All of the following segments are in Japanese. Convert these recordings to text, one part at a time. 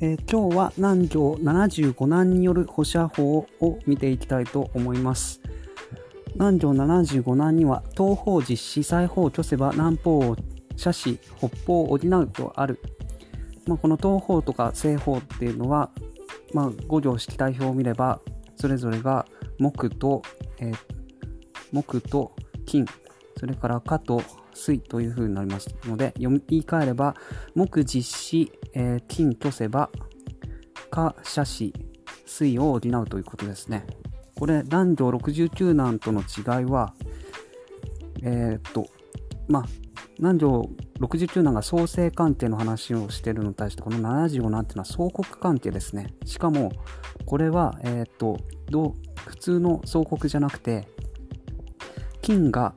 えー、今日は南条75難による保射法を見ていきたいと思います。南条75難には東方実施裁縫虚せば南方を射し北方を補うとある。まあ、この東方とか西方っていうのは、まあ、五条式代表を見ればそれぞれが木と、えー、木と金それから火と水という風になりますので、読み言い換えれば、木実施、えー、金虚せば、火射子、水を補うということですね。これ、男女69難との違いは、えー、っと、まあ、男女69難が創生関係の話をしているのに対して、この75難っていうのは相国関係ですね。しかも、これは、えー、っと、どう普通の相国じゃなくて、金が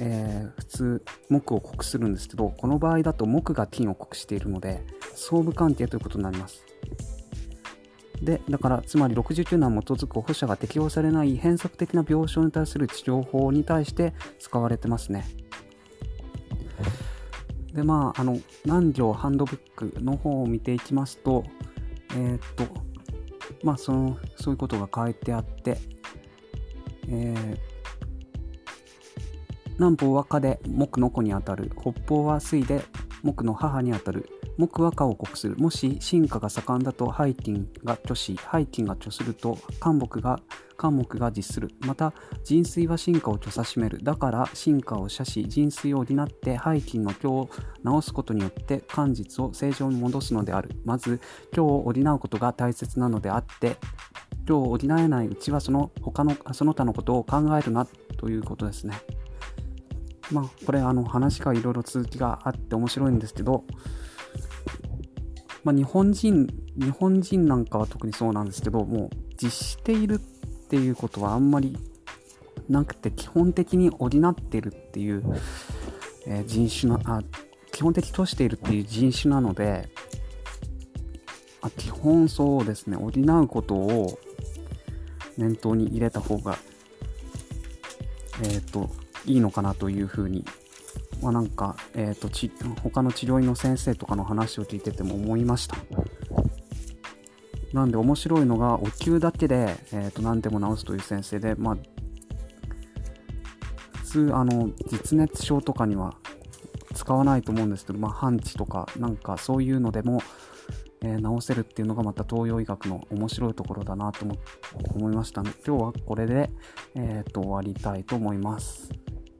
えー、普通木を刻するんですけどこの場合だと木が金を刻しているので相互関係ということになります。でだからつまり69難に基づく保者が適用されない変則的な病床に対する治療法に対して使われてますね。でまああの南條ハンドブックの方を見ていきますとえー、っとまあそのそういうことが書いてあってえー南方は火で木の子にあたる北方は水で木の母にあたる。木は火を克する。もし進化が盛んだとハイティンが虚しハイティンが虚すると漢木が漢木が実する。また人水は進化を虚さしめる。だから進化を射し人水を補ってハイティンの虚を直すことによって漢実を正常に戻すのである。まず虚を補うことが大切なのであって虚を補えないうちはその他のその他のことを考えるなということですね。まあ、これあの話がいろいろ続きがあって面白いんですけど、まあ、日本人日本人なんかは特にそうなんですけどもう実しているっていうことはあんまりなくて基本的に補ってるっていう、えー、人種なあ基本的としているっていう人種なのであ基本そうですね。補うことを念頭に入れた方がえっ、ー、といいのかなというふうに、まあ、なんか、えーと、ち他の治療院の先生とかの話を聞いてても思いましたなんで面白いのがお灸だけで、えーと、何でも治すという先生で、まあ、普通あの実熱症とかには使わないと思うんですけど、まあ、半地とかなんかそういうのでも、えー、治せるっていうのがまた東洋医学の面白いところだなと思いましたのね。今日はこれで、えーと終わりたいと思います。